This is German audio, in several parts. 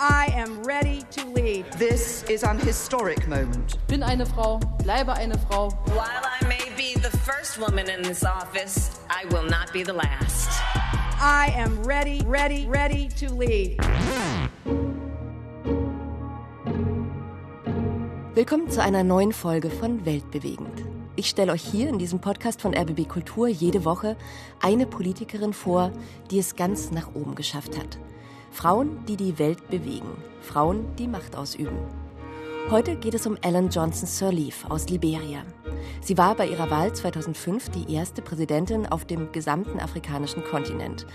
I am ready to lead. This is an historic moment. Bin eine Frau, bleibe eine Frau. While I may be the first woman in this office, I will not be the last. I am ready, ready, ready to lead. Willkommen zu einer neuen Folge von Weltbewegend. Ich stelle euch hier in diesem Podcast von RBB Kultur jede Woche eine Politikerin vor, die es ganz nach oben geschafft hat. Frauen, die die Welt bewegen. Frauen, die Macht ausüben. Heute geht es um Ellen Johnson Sirleaf aus Liberia. Sie war bei ihrer Wahl 2005 die erste Präsidentin auf dem gesamten afrikanischen Kontinent.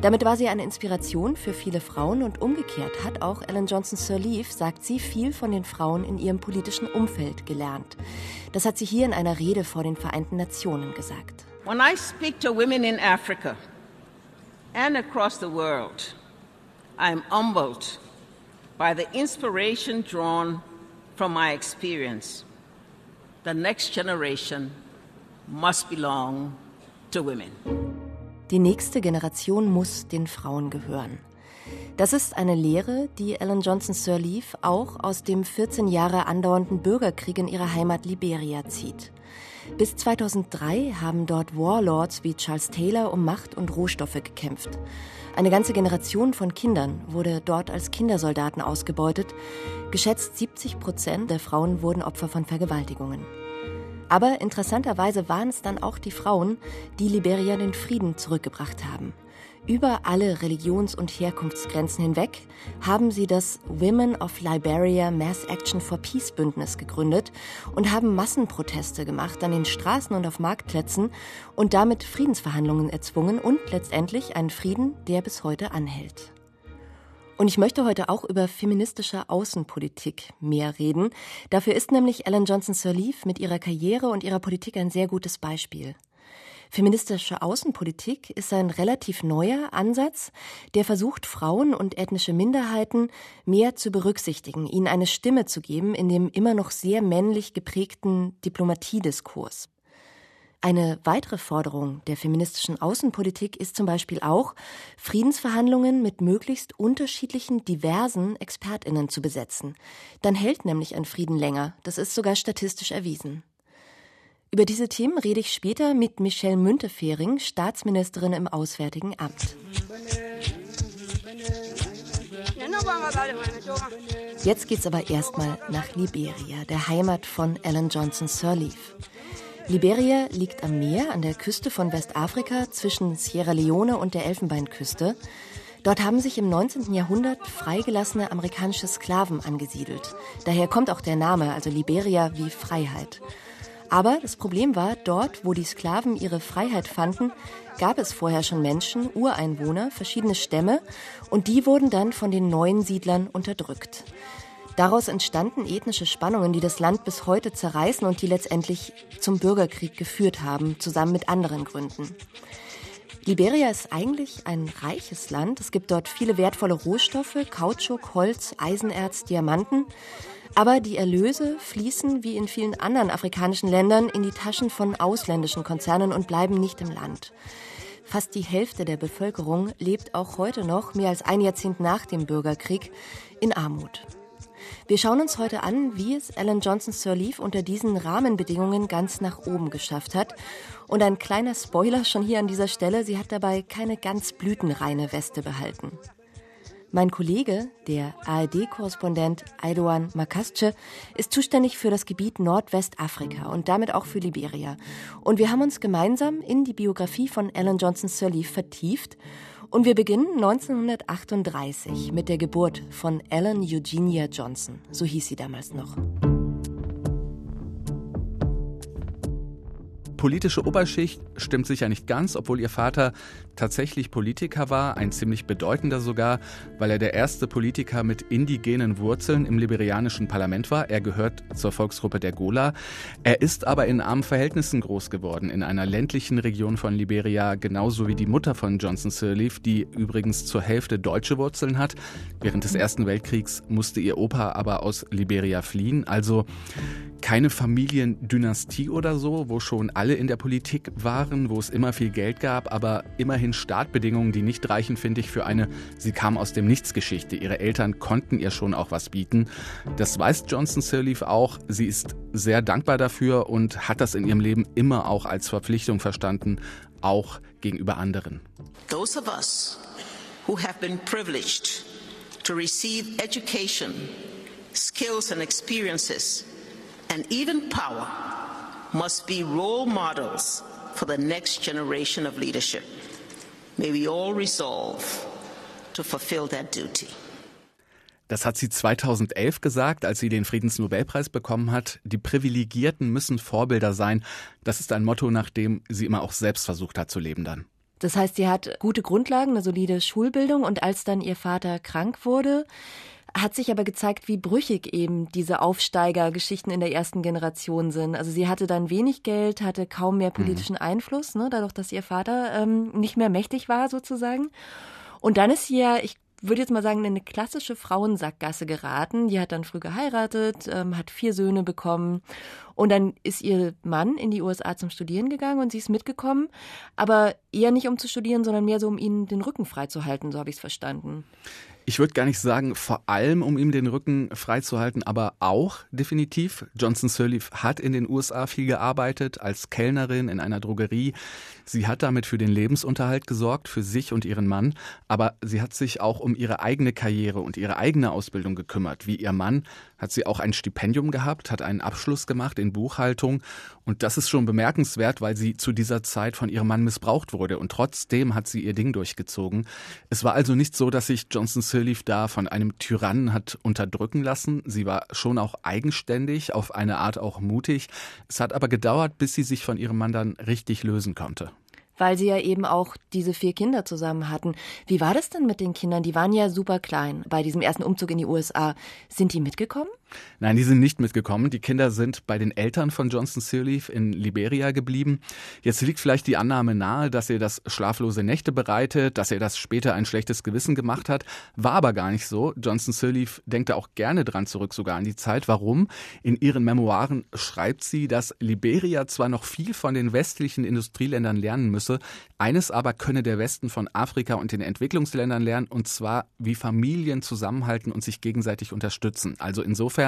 Damit war sie eine Inspiration für viele Frauen und umgekehrt hat auch Ellen Johnson Sirleaf, sagt sie, viel von den Frauen in ihrem politischen Umfeld gelernt. Das hat sie hier in einer Rede vor den Vereinten Nationen gesagt. When I speak to women in Africa and across the world, I am humbled by the inspiration drawn from my experience. The next generation must belong to women. Die nächste Generation muss den Frauen gehören. Das ist eine Lehre, die Ellen Johnson Sirleaf auch aus dem 14 Jahre andauernden Bürgerkrieg in ihrer Heimat Liberia zieht. Bis 2003 haben dort Warlords wie Charles Taylor um Macht und Rohstoffe gekämpft. Eine ganze Generation von Kindern wurde dort als Kindersoldaten ausgebeutet. Geschätzt 70 Prozent der Frauen wurden Opfer von Vergewaltigungen. Aber interessanterweise waren es dann auch die Frauen, die Liberia den Frieden zurückgebracht haben. Über alle Religions- und Herkunftsgrenzen hinweg haben sie das Women of Liberia Mass Action for Peace Bündnis gegründet und haben Massenproteste gemacht an den Straßen und auf Marktplätzen und damit Friedensverhandlungen erzwungen und letztendlich einen Frieden, der bis heute anhält. Und ich möchte heute auch über feministische Außenpolitik mehr reden. Dafür ist nämlich Ellen Johnson Sirleaf mit ihrer Karriere und ihrer Politik ein sehr gutes Beispiel. Feministische Außenpolitik ist ein relativ neuer Ansatz, der versucht, Frauen und ethnische Minderheiten mehr zu berücksichtigen, ihnen eine Stimme zu geben in dem immer noch sehr männlich geprägten Diplomatiediskurs. Eine weitere Forderung der feministischen Außenpolitik ist zum Beispiel auch, Friedensverhandlungen mit möglichst unterschiedlichen, diversen Expertinnen zu besetzen. Dann hält nämlich ein Frieden länger. Das ist sogar statistisch erwiesen. Über diese Themen rede ich später mit Michelle Müntefering, Staatsministerin im Auswärtigen Amt. Jetzt geht's aber erstmal nach Liberia, der Heimat von Ellen Johnson Sirleaf. Liberia liegt am Meer an der Küste von Westafrika zwischen Sierra Leone und der Elfenbeinküste. Dort haben sich im 19. Jahrhundert freigelassene amerikanische Sklaven angesiedelt. Daher kommt auch der Name, also Liberia wie Freiheit. Aber das Problem war, dort, wo die Sklaven ihre Freiheit fanden, gab es vorher schon Menschen, Ureinwohner, verschiedene Stämme, und die wurden dann von den neuen Siedlern unterdrückt. Daraus entstanden ethnische Spannungen, die das Land bis heute zerreißen und die letztendlich zum Bürgerkrieg geführt haben, zusammen mit anderen Gründen. Liberia ist eigentlich ein reiches Land. Es gibt dort viele wertvolle Rohstoffe, Kautschuk, Holz, Eisenerz, Diamanten. Aber die Erlöse fließen wie in vielen anderen afrikanischen Ländern in die Taschen von ausländischen Konzernen und bleiben nicht im Land. Fast die Hälfte der Bevölkerung lebt auch heute noch, mehr als ein Jahrzehnt nach dem Bürgerkrieg, in Armut. Wir schauen uns heute an, wie es Ellen Johnson Sirleaf unter diesen Rahmenbedingungen ganz nach oben geschafft hat. Und ein kleiner Spoiler schon hier an dieser Stelle, sie hat dabei keine ganz blütenreine Weste behalten. Mein Kollege, der ARD-Korrespondent Aidoan Makasce, ist zuständig für das Gebiet Nordwestafrika und damit auch für Liberia. Und wir haben uns gemeinsam in die Biografie von Ellen Johnson Sirleaf vertieft. Und wir beginnen 1938 mit der Geburt von Ellen Eugenia Johnson. So hieß sie damals noch. Politische Oberschicht stimmt sicher nicht ganz, obwohl ihr Vater tatsächlich Politiker war, ein ziemlich bedeutender sogar, weil er der erste Politiker mit indigenen Wurzeln im liberianischen Parlament war. Er gehört zur Volksgruppe der Gola. Er ist aber in armen Verhältnissen groß geworden, in einer ländlichen Region von Liberia, genauso wie die Mutter von Johnson Sirleaf, die übrigens zur Hälfte deutsche Wurzeln hat. Während des Ersten Weltkriegs musste ihr Opa aber aus Liberia fliehen. Also keine Familiendynastie oder so, wo schon alle in der Politik waren, wo es immer viel Geld gab, aber immerhin Startbedingungen, die nicht reichen, finde ich, für eine Sie kam aus dem Nichts Geschichte. Ihre Eltern konnten ihr schon auch was bieten. Das weiß Johnson Sirleaf auch. Sie ist sehr dankbar dafür und hat das in ihrem Leben immer auch als Verpflichtung verstanden, auch gegenüber anderen. Those of us who have been privileged to receive education, skills and experiences and even power must be role models for the next generation of leadership. May we all resolve to fulfill that duty. Das hat sie 2011 gesagt, als sie den Friedensnobelpreis bekommen hat. Die Privilegierten müssen Vorbilder sein. Das ist ein Motto, nach dem sie immer auch selbst versucht hat zu leben dann. Das heißt, sie hat gute Grundlagen, eine solide Schulbildung und als dann ihr Vater krank wurde, hat sich aber gezeigt, wie brüchig eben diese Aufsteigergeschichten in der ersten Generation sind. Also sie hatte dann wenig Geld, hatte kaum mehr politischen mhm. Einfluss, ne, dadurch, dass ihr Vater ähm, nicht mehr mächtig war sozusagen. Und dann ist sie ja, ich würde jetzt mal sagen, in eine klassische Frauensackgasse geraten. Die hat dann früh geheiratet, ähm, hat vier Söhne bekommen und dann ist ihr Mann in die USA zum Studieren gegangen und sie ist mitgekommen, aber eher nicht um zu studieren, sondern mehr so um ihnen den Rücken freizuhalten, so habe ich es verstanden. Ich würde gar nicht sagen, vor allem, um ihm den Rücken freizuhalten, aber auch definitiv. Johnson Sirleaf hat in den USA viel gearbeitet, als Kellnerin in einer Drogerie. Sie hat damit für den Lebensunterhalt gesorgt, für sich und ihren Mann, aber sie hat sich auch um ihre eigene Karriere und ihre eigene Ausbildung gekümmert. Wie ihr Mann hat sie auch ein Stipendium gehabt, hat einen Abschluss gemacht in Buchhaltung und das ist schon bemerkenswert, weil sie zu dieser Zeit von ihrem Mann missbraucht wurde und trotzdem hat sie ihr Ding durchgezogen. Es war also nicht so, dass sich Johnson Sirleaf da von einem Tyrannen hat unterdrücken lassen. Sie war schon auch eigenständig, auf eine Art auch mutig. Es hat aber gedauert, bis sie sich von ihrem Mann dann richtig lösen konnte weil sie ja eben auch diese vier Kinder zusammen hatten. Wie war das denn mit den Kindern? Die waren ja super klein bei diesem ersten Umzug in die USA. Sind die mitgekommen? Nein, die sind nicht mitgekommen. Die Kinder sind bei den Eltern von Johnson Sirleaf in Liberia geblieben. Jetzt liegt vielleicht die Annahme nahe, dass er das schlaflose Nächte bereitet, dass er das später ein schlechtes Gewissen gemacht hat. War aber gar nicht so. Johnson Sirleaf denkt da auch gerne dran zurück, sogar an die Zeit. Warum? In ihren Memoiren schreibt sie, dass Liberia zwar noch viel von den westlichen Industrieländern lernen müsse, eines aber könne der Westen von Afrika und den Entwicklungsländern lernen, und zwar wie Familien zusammenhalten und sich gegenseitig unterstützen. Also insofern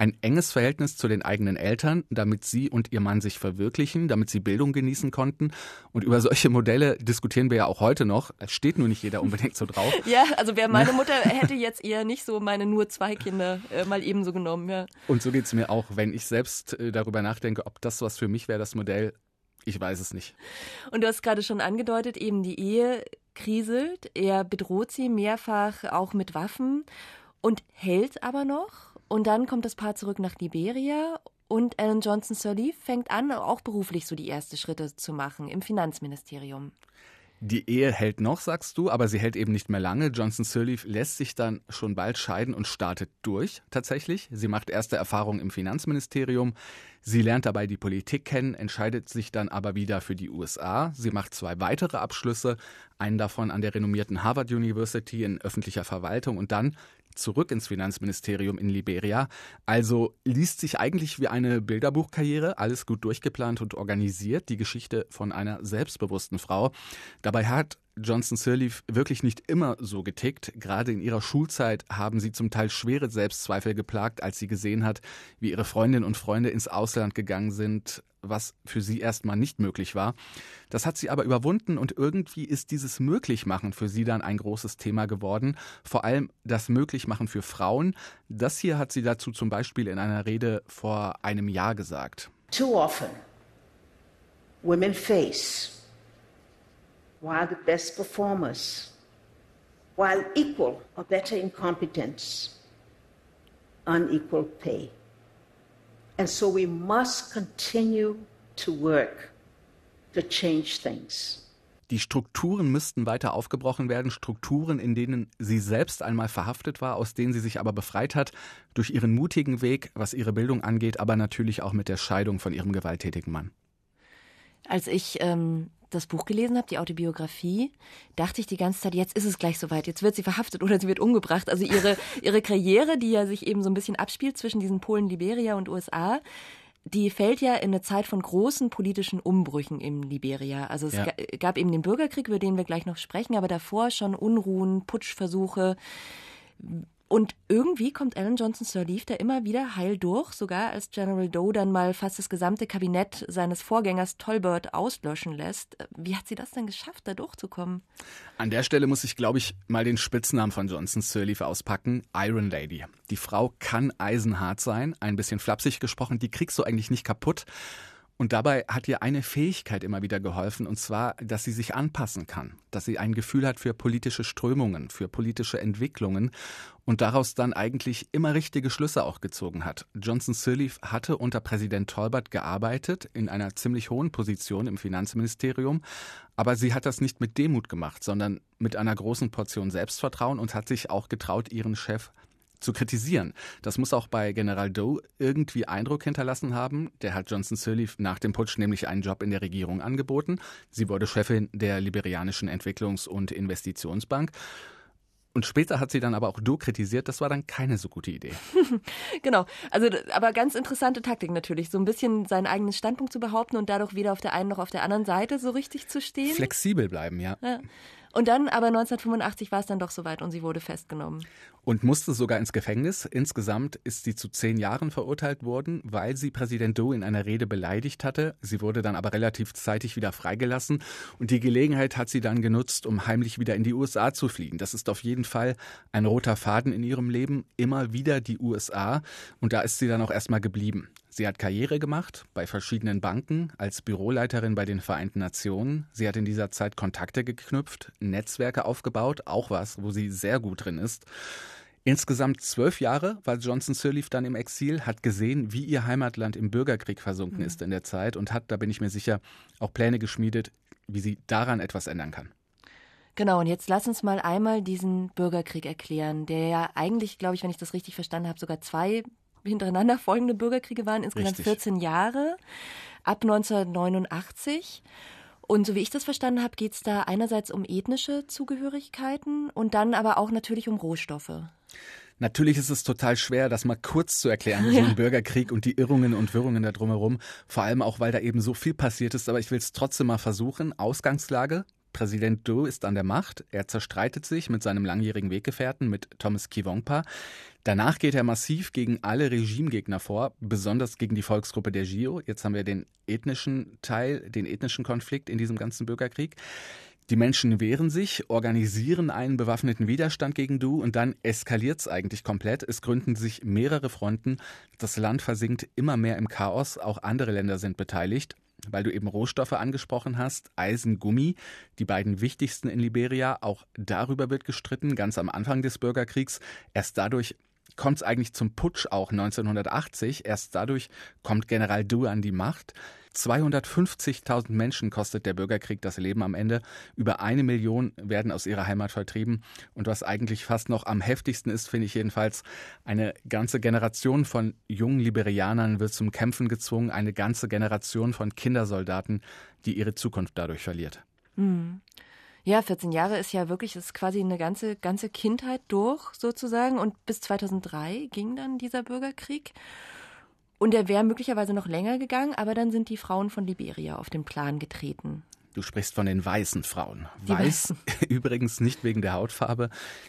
ein enges Verhältnis zu den eigenen Eltern, damit sie und ihr Mann sich verwirklichen, damit sie Bildung genießen konnten. Und über solche Modelle diskutieren wir ja auch heute noch. Es steht nur nicht jeder unbedingt so drauf. ja, also wer meine Mutter hätte jetzt eher nicht so meine nur zwei Kinder äh, mal ebenso genommen, ja. Und so geht es mir auch, wenn ich selbst äh, darüber nachdenke, ob das was für mich wäre, das Modell. Ich weiß es nicht. Und du hast gerade schon angedeutet, eben die Ehe kriselt. Er bedroht sie mehrfach auch mit Waffen und hält aber noch. Und dann kommt das Paar zurück nach Liberia und Alan Johnson Sirleaf fängt an, auch beruflich so die ersten Schritte zu machen im Finanzministerium. Die Ehe hält noch, sagst du, aber sie hält eben nicht mehr lange. Johnson Sirleaf lässt sich dann schon bald scheiden und startet durch, tatsächlich. Sie macht erste Erfahrungen im Finanzministerium. Sie lernt dabei die Politik kennen, entscheidet sich dann aber wieder für die USA. Sie macht zwei weitere Abschlüsse, einen davon an der renommierten Harvard University in öffentlicher Verwaltung und dann zurück ins Finanzministerium in Liberia. Also liest sich eigentlich wie eine Bilderbuchkarriere, alles gut durchgeplant und organisiert, die Geschichte von einer selbstbewussten Frau. Dabei hat Johnson Sirleaf wirklich nicht immer so getickt. Gerade in ihrer Schulzeit haben sie zum Teil schwere Selbstzweifel geplagt, als sie gesehen hat, wie ihre Freundinnen und Freunde ins Ausland gegangen sind, was für sie erstmal nicht möglich war. Das hat sie aber überwunden und irgendwie ist dieses Möglichmachen für sie dann ein großes Thema geworden. Vor allem das Möglichmachen für Frauen. Das hier hat sie dazu zum Beispiel in einer Rede vor einem Jahr gesagt. Too often women face while the best performers, while equal or better in competence, unequal pay. And so we must continue to work to change things. Die Strukturen müssten weiter aufgebrochen werden, Strukturen, in denen sie selbst einmal verhaftet war, aus denen sie sich aber befreit hat, durch ihren mutigen Weg, was ihre Bildung angeht, aber natürlich auch mit der Scheidung von ihrem gewalttätigen Mann. Als ich ähm, das Buch gelesen habe, die Autobiografie, dachte ich die ganze Zeit, jetzt ist es gleich soweit, jetzt wird sie verhaftet oder sie wird umgebracht. Also ihre, ihre Karriere, die ja sich eben so ein bisschen abspielt zwischen diesen Polen, Liberia und USA, die fällt ja in eine Zeit von großen politischen Umbrüchen in Liberia. Also es ja. gab eben den Bürgerkrieg, über den wir gleich noch sprechen, aber davor schon Unruhen, Putschversuche. Und irgendwie kommt Alan Johnson Sirleaf da immer wieder heil durch, sogar als General Doe dann mal fast das gesamte Kabinett seines Vorgängers Tolbert auslöschen lässt. Wie hat sie das denn geschafft, da durchzukommen? An der Stelle muss ich, glaube ich, mal den Spitznamen von Johnson Sirleaf auspacken. Iron Lady. Die Frau kann eisenhart sein, ein bisschen flapsig gesprochen, die kriegst du eigentlich nicht kaputt. Und dabei hat ihr eine Fähigkeit immer wieder geholfen, und zwar, dass sie sich anpassen kann, dass sie ein Gefühl hat für politische Strömungen, für politische Entwicklungen und daraus dann eigentlich immer richtige Schlüsse auch gezogen hat. Johnson Sirleaf hatte unter Präsident Tolbert gearbeitet, in einer ziemlich hohen Position im Finanzministerium, aber sie hat das nicht mit Demut gemacht, sondern mit einer großen Portion Selbstvertrauen und hat sich auch getraut, ihren Chef zu kritisieren. Das muss auch bei General Doe irgendwie Eindruck hinterlassen haben. Der hat Johnson Sirleaf nach dem Putsch nämlich einen Job in der Regierung angeboten. Sie wurde Chefin der Liberianischen Entwicklungs- und Investitionsbank. Und später hat sie dann aber auch Doe kritisiert, das war dann keine so gute Idee. genau. Also, aber ganz interessante Taktik natürlich, so ein bisschen seinen eigenen Standpunkt zu behaupten und dadurch weder auf der einen noch auf der anderen Seite so richtig zu stehen. Flexibel bleiben, ja. ja. Und dann aber 1985 war es dann doch soweit und sie wurde festgenommen. Und musste sogar ins Gefängnis. Insgesamt ist sie zu zehn Jahren verurteilt worden, weil sie Präsident Doe in einer Rede beleidigt hatte. Sie wurde dann aber relativ zeitig wieder freigelassen. Und die Gelegenheit hat sie dann genutzt, um heimlich wieder in die USA zu fliegen. Das ist auf jeden Fall ein roter Faden in ihrem Leben. Immer wieder die USA. Und da ist sie dann auch erstmal geblieben. Sie hat Karriere gemacht bei verschiedenen Banken als Büroleiterin bei den Vereinten Nationen. Sie hat in dieser Zeit Kontakte geknüpft, Netzwerke aufgebaut, auch was, wo sie sehr gut drin ist. Insgesamt zwölf Jahre war Johnson Sirleaf dann im Exil, hat gesehen, wie ihr Heimatland im Bürgerkrieg versunken mhm. ist in der Zeit und hat, da bin ich mir sicher, auch Pläne geschmiedet, wie sie daran etwas ändern kann. Genau, und jetzt lass uns mal einmal diesen Bürgerkrieg erklären, der ja eigentlich, glaube ich, wenn ich das richtig verstanden habe, sogar zwei hintereinander folgende Bürgerkriege waren, insgesamt Richtig. 14 Jahre, ab 1989. Und so wie ich das verstanden habe, geht es da einerseits um ethnische Zugehörigkeiten und dann aber auch natürlich um Rohstoffe. Natürlich ist es total schwer, das mal kurz zu erklären, so ein Bürgerkrieg und die Irrungen und Wirrungen da drumherum. Vor allem auch, weil da eben so viel passiert ist. Aber ich will es trotzdem mal versuchen. Ausgangslage. Präsident Doe ist an der Macht. Er zerstreitet sich mit seinem langjährigen Weggefährten, mit Thomas Kivongpa. Danach geht er massiv gegen alle Regimegegner vor, besonders gegen die Volksgruppe der Gio. Jetzt haben wir den ethnischen Teil, den ethnischen Konflikt in diesem ganzen Bürgerkrieg. Die Menschen wehren sich, organisieren einen bewaffneten Widerstand gegen Du und dann eskaliert es eigentlich komplett. Es gründen sich mehrere Fronten. Das Land versinkt immer mehr im Chaos. Auch andere Länder sind beteiligt weil du eben Rohstoffe angesprochen hast, Eisen, Gummi, die beiden wichtigsten in Liberia. Auch darüber wird gestritten, ganz am Anfang des Bürgerkriegs. Erst dadurch kommt es eigentlich zum Putsch auch 1980. Erst dadurch kommt General Due an die Macht. 250.000 Menschen kostet der Bürgerkrieg das Leben am Ende. Über eine Million werden aus ihrer Heimat vertrieben. Und was eigentlich fast noch am heftigsten ist, finde ich jedenfalls, eine ganze Generation von jungen Liberianern wird zum Kämpfen gezwungen. Eine ganze Generation von Kindersoldaten, die ihre Zukunft dadurch verliert. Hm. Ja, 14 Jahre ist ja wirklich, ist quasi eine ganze, ganze Kindheit durch sozusagen. Und bis 2003 ging dann dieser Bürgerkrieg. Und er wäre möglicherweise noch länger gegangen, aber dann sind die Frauen von Liberia auf den Plan getreten. Du sprichst von den weißen Frauen. Die Weiß übrigens nicht wegen der Hautfarbe,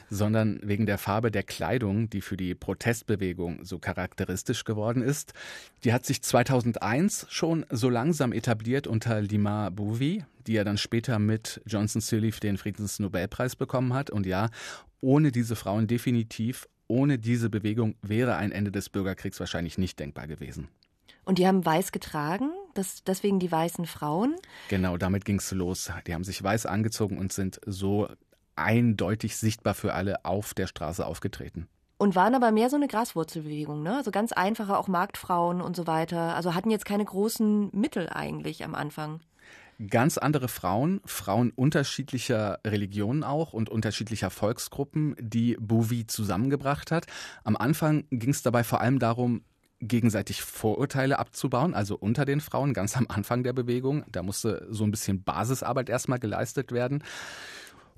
sondern wegen der Farbe der Kleidung, die für die Protestbewegung so charakteristisch geworden ist. Die hat sich 2001 schon so langsam etabliert unter Lima Bouvi, die ja dann später mit Johnson Sirleaf den Friedensnobelpreis bekommen hat. Und ja, ohne diese Frauen definitiv, ohne diese Bewegung wäre ein Ende des Bürgerkriegs wahrscheinlich nicht denkbar gewesen. Und die haben weiß getragen, das, deswegen die weißen Frauen. Genau, damit ging es los. Die haben sich weiß angezogen und sind so eindeutig sichtbar für alle auf der Straße aufgetreten. Und waren aber mehr so eine Graswurzelbewegung, ne? Also ganz einfache, auch Marktfrauen und so weiter. Also hatten jetzt keine großen Mittel eigentlich am Anfang. Ganz andere Frauen, Frauen unterschiedlicher Religionen auch und unterschiedlicher Volksgruppen, die Bouvi zusammengebracht hat. Am Anfang ging es dabei vor allem darum, gegenseitig Vorurteile abzubauen, also unter den Frauen, ganz am Anfang der Bewegung. Da musste so ein bisschen Basisarbeit erstmal geleistet werden.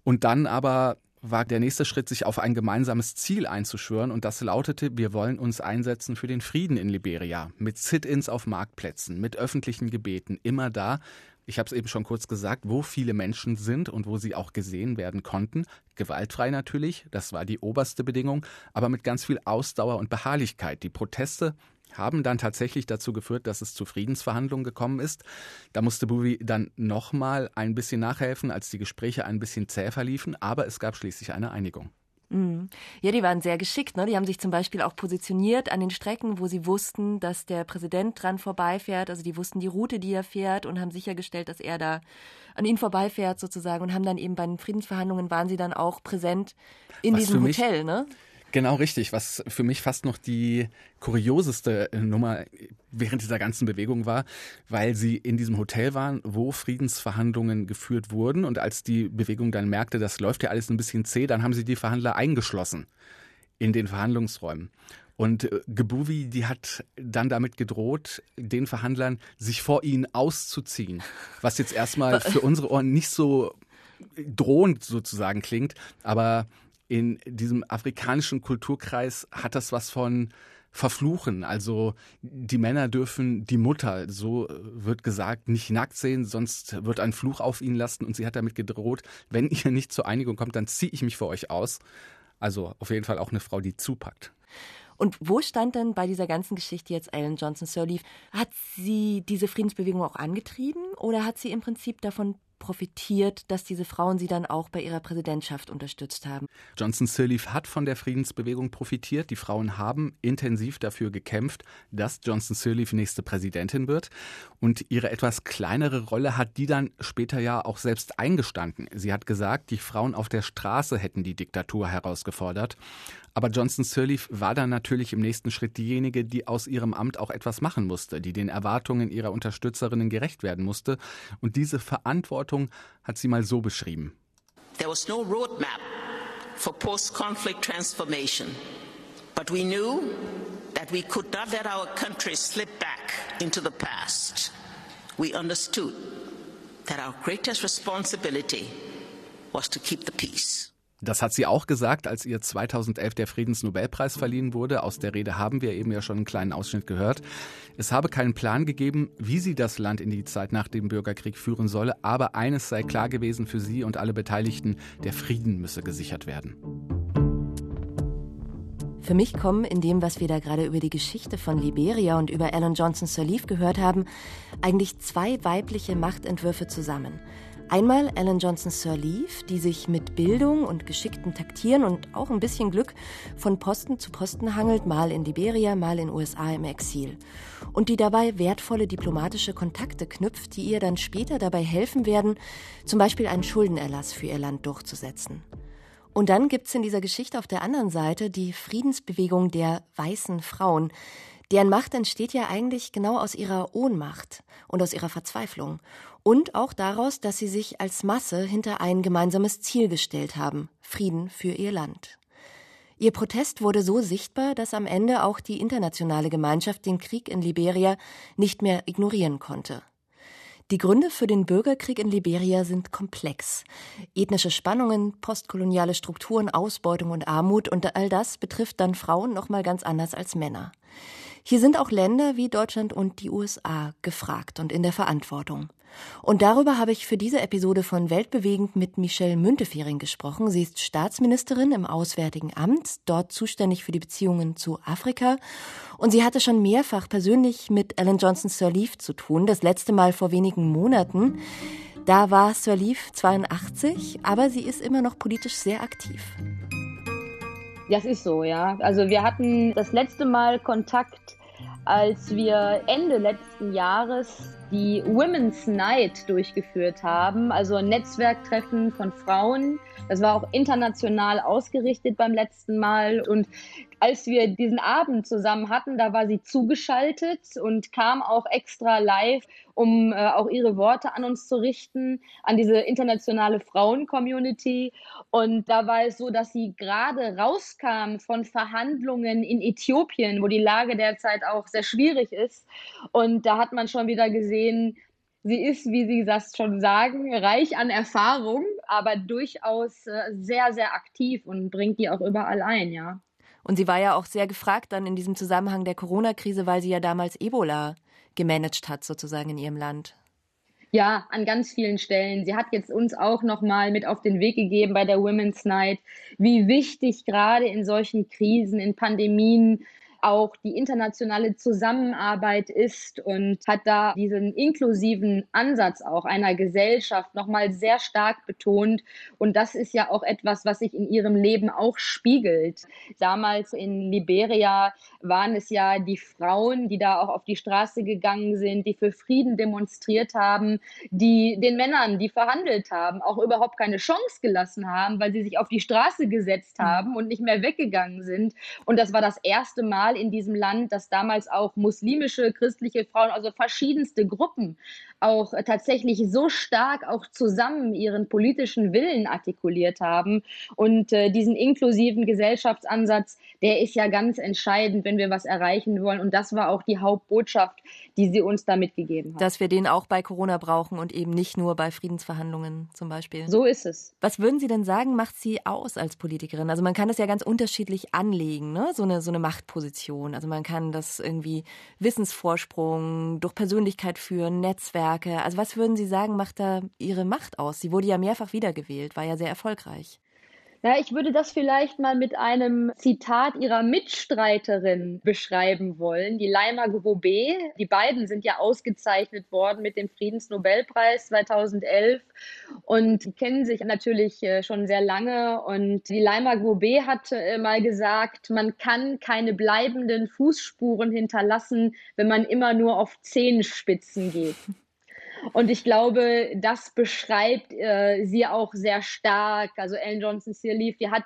Und dann aber war der nächste Schritt, sich auf ein gemeinsames Ziel einzuschwören. Und das lautete, wir wollen uns einsetzen für den Frieden in Liberia. Mit Sit-ins auf Marktplätzen, mit öffentlichen Gebeten, immer da, ich habe es eben schon kurz gesagt, wo viele Menschen sind und wo sie auch gesehen werden konnten. Gewaltfrei natürlich, das war die oberste Bedingung, aber mit ganz viel Ausdauer und Beharrlichkeit. Die Proteste haben dann tatsächlich dazu geführt, dass es zu Friedensverhandlungen gekommen ist. Da musste Bowie dann nochmal ein bisschen nachhelfen, als die Gespräche ein bisschen zäh verliefen, aber es gab schließlich eine Einigung. Mhm. Ja, die waren sehr geschickt. Ne? Die haben sich zum Beispiel auch positioniert an den Strecken, wo sie wussten, dass der Präsident dran vorbeifährt. Also die wussten die Route, die er fährt und haben sichergestellt, dass er da an ihnen vorbeifährt sozusagen und haben dann eben bei den Friedensverhandlungen waren sie dann auch präsent in Was diesem Hotel. Ne? Genau richtig, was für mich fast noch die kurioseste äh, Nummer während dieser ganzen Bewegung war, weil sie in diesem Hotel waren, wo Friedensverhandlungen geführt wurden und als die Bewegung dann merkte, das läuft ja alles ein bisschen zäh, dann haben sie die Verhandler eingeschlossen in den Verhandlungsräumen. Und äh, Gebuvi, die hat dann damit gedroht, den Verhandlern sich vor ihnen auszuziehen, was jetzt erstmal für unsere Ohren nicht so drohend sozusagen klingt, aber in diesem afrikanischen Kulturkreis hat das was von verfluchen. Also die Männer dürfen die Mutter, so wird gesagt, nicht nackt sehen, sonst wird ein Fluch auf ihnen lasten. Und sie hat damit gedroht, wenn ihr nicht zur Einigung kommt, dann ziehe ich mich für euch aus. Also auf jeden Fall auch eine Frau, die zupackt. Und wo stand denn bei dieser ganzen Geschichte jetzt Ellen Johnson Sirleaf? Hat sie diese Friedensbewegung auch angetrieben oder hat sie im Prinzip davon profitiert, dass diese Frauen sie dann auch bei ihrer Präsidentschaft unterstützt haben. Johnson Sirleaf hat von der Friedensbewegung profitiert. Die Frauen haben intensiv dafür gekämpft, dass Johnson Sirleaf nächste Präsidentin wird. Und ihre etwas kleinere Rolle hat die dann später ja auch selbst eingestanden. Sie hat gesagt, die Frauen auf der Straße hätten die Diktatur herausgefordert. Aber Johnson Sirleaf war dann natürlich im nächsten Schritt diejenige, die aus ihrem Amt auch etwas machen musste, die den Erwartungen ihrer Unterstützerinnen gerecht werden musste. Und diese Verantwortung hat sie mal so beschrieben. There was no roadmap for post-conflict transformation, but we knew that we could not let our country slip back into the past. We understood that our greatest responsibility was to keep the peace. Das hat sie auch gesagt, als ihr 2011 der Friedensnobelpreis verliehen wurde. Aus der Rede haben wir eben ja schon einen kleinen Ausschnitt gehört. Es habe keinen Plan gegeben, wie sie das Land in die Zeit nach dem Bürgerkrieg führen solle, aber eines sei klar gewesen für sie und alle Beteiligten, der Frieden müsse gesichert werden. Für mich kommen in dem, was wir da gerade über die Geschichte von Liberia und über Ellen Johnson Sirleaf gehört haben, eigentlich zwei weibliche Machtentwürfe zusammen. Einmal Ellen Johnson Sirleaf, die sich mit Bildung und geschicktem Taktieren und auch ein bisschen Glück von Posten zu Posten hangelt, mal in Liberia, mal in USA im Exil. Und die dabei wertvolle diplomatische Kontakte knüpft, die ihr dann später dabei helfen werden, zum Beispiel einen Schuldenerlass für ihr Land durchzusetzen. Und dann gibt's in dieser Geschichte auf der anderen Seite die Friedensbewegung der weißen Frauen, deren Macht entsteht ja eigentlich genau aus ihrer Ohnmacht und aus ihrer Verzweiflung und auch daraus, dass sie sich als Masse hinter ein gemeinsames Ziel gestellt haben, Frieden für ihr Land. Ihr Protest wurde so sichtbar, dass am Ende auch die internationale Gemeinschaft den Krieg in Liberia nicht mehr ignorieren konnte. Die Gründe für den Bürgerkrieg in Liberia sind komplex. Ethnische Spannungen, postkoloniale Strukturen, Ausbeutung und Armut und all das betrifft dann Frauen noch mal ganz anders als Männer. Hier sind auch Länder wie Deutschland und die USA gefragt und in der Verantwortung. Und darüber habe ich für diese Episode von Weltbewegend mit Michelle Müntefering gesprochen. Sie ist Staatsministerin im Auswärtigen Amt, dort zuständig für die Beziehungen zu Afrika. Und sie hatte schon mehrfach persönlich mit Ellen Johnson Sirleaf zu tun, das letzte Mal vor wenigen Monaten. Da war Sirleaf 82, aber sie ist immer noch politisch sehr aktiv. Das ist so, ja. Also wir hatten das letzte Mal Kontakt, als wir Ende letzten Jahres die Women's Night durchgeführt haben, also ein Netzwerktreffen von Frauen. Das war auch international ausgerichtet beim letzten Mal. Und als wir diesen Abend zusammen hatten, da war sie zugeschaltet und kam auch extra live, um äh, auch ihre Worte an uns zu richten, an diese internationale Frauen-Community. Und da war es so, dass sie gerade rauskam von Verhandlungen in Äthiopien, wo die Lage derzeit auch sehr schwierig ist. Und da hat man schon wieder gesehen, Sie ist, wie Sie das schon sagen, reich an Erfahrung, aber durchaus äh, sehr, sehr aktiv und bringt die auch überall ein, ja. Und sie war ja auch sehr gefragt dann in diesem Zusammenhang der Corona-Krise, weil sie ja damals Ebola gemanagt hat, sozusagen in ihrem Land. Ja, an ganz vielen Stellen. Sie hat jetzt uns auch nochmal mit auf den Weg gegeben bei der Women's Night, wie wichtig gerade in solchen Krisen, in Pandemien auch die internationale Zusammenarbeit ist und hat da diesen inklusiven Ansatz auch einer Gesellschaft nochmal sehr stark betont. Und das ist ja auch etwas, was sich in ihrem Leben auch spiegelt. Damals in Liberia waren es ja die Frauen, die da auch auf die Straße gegangen sind, die für Frieden demonstriert haben, die den Männern, die verhandelt haben, auch überhaupt keine Chance gelassen haben, weil sie sich auf die Straße gesetzt haben und nicht mehr weggegangen sind. Und das war das erste Mal, Mal in diesem Land, dass damals auch muslimische, christliche Frauen, also verschiedenste Gruppen auch tatsächlich so stark auch zusammen ihren politischen Willen artikuliert haben. Und äh, diesen inklusiven Gesellschaftsansatz, der ist ja ganz entscheidend, wenn wir was erreichen wollen. Und das war auch die Hauptbotschaft, die sie uns da mitgegeben hat. Dass wir den auch bei Corona brauchen und eben nicht nur bei Friedensverhandlungen zum Beispiel. So ist es. Was würden Sie denn sagen, macht sie aus als Politikerin? Also man kann das ja ganz unterschiedlich anlegen, ne? so, eine, so eine Machtposition. Also man kann das irgendwie Wissensvorsprung durch Persönlichkeit führen, Netzwerk Netzwerke. Also was würden Sie sagen, macht da Ihre Macht aus? Sie wurde ja mehrfach wiedergewählt, war ja sehr erfolgreich. Ja, ich würde das vielleicht mal mit einem Zitat ihrer Mitstreiterin beschreiben wollen, die Laima Grobé. Die beiden sind ja ausgezeichnet worden mit dem Friedensnobelpreis 2011 und kennen sich natürlich äh, schon sehr lange. Und die Laima Grobé hat äh, mal gesagt, man kann keine bleibenden Fußspuren hinterlassen, wenn man immer nur auf Zehenspitzen geht. Und ich glaube, das beschreibt äh, sie auch sehr stark. Also Ellen Johnson Sirleaf, die hat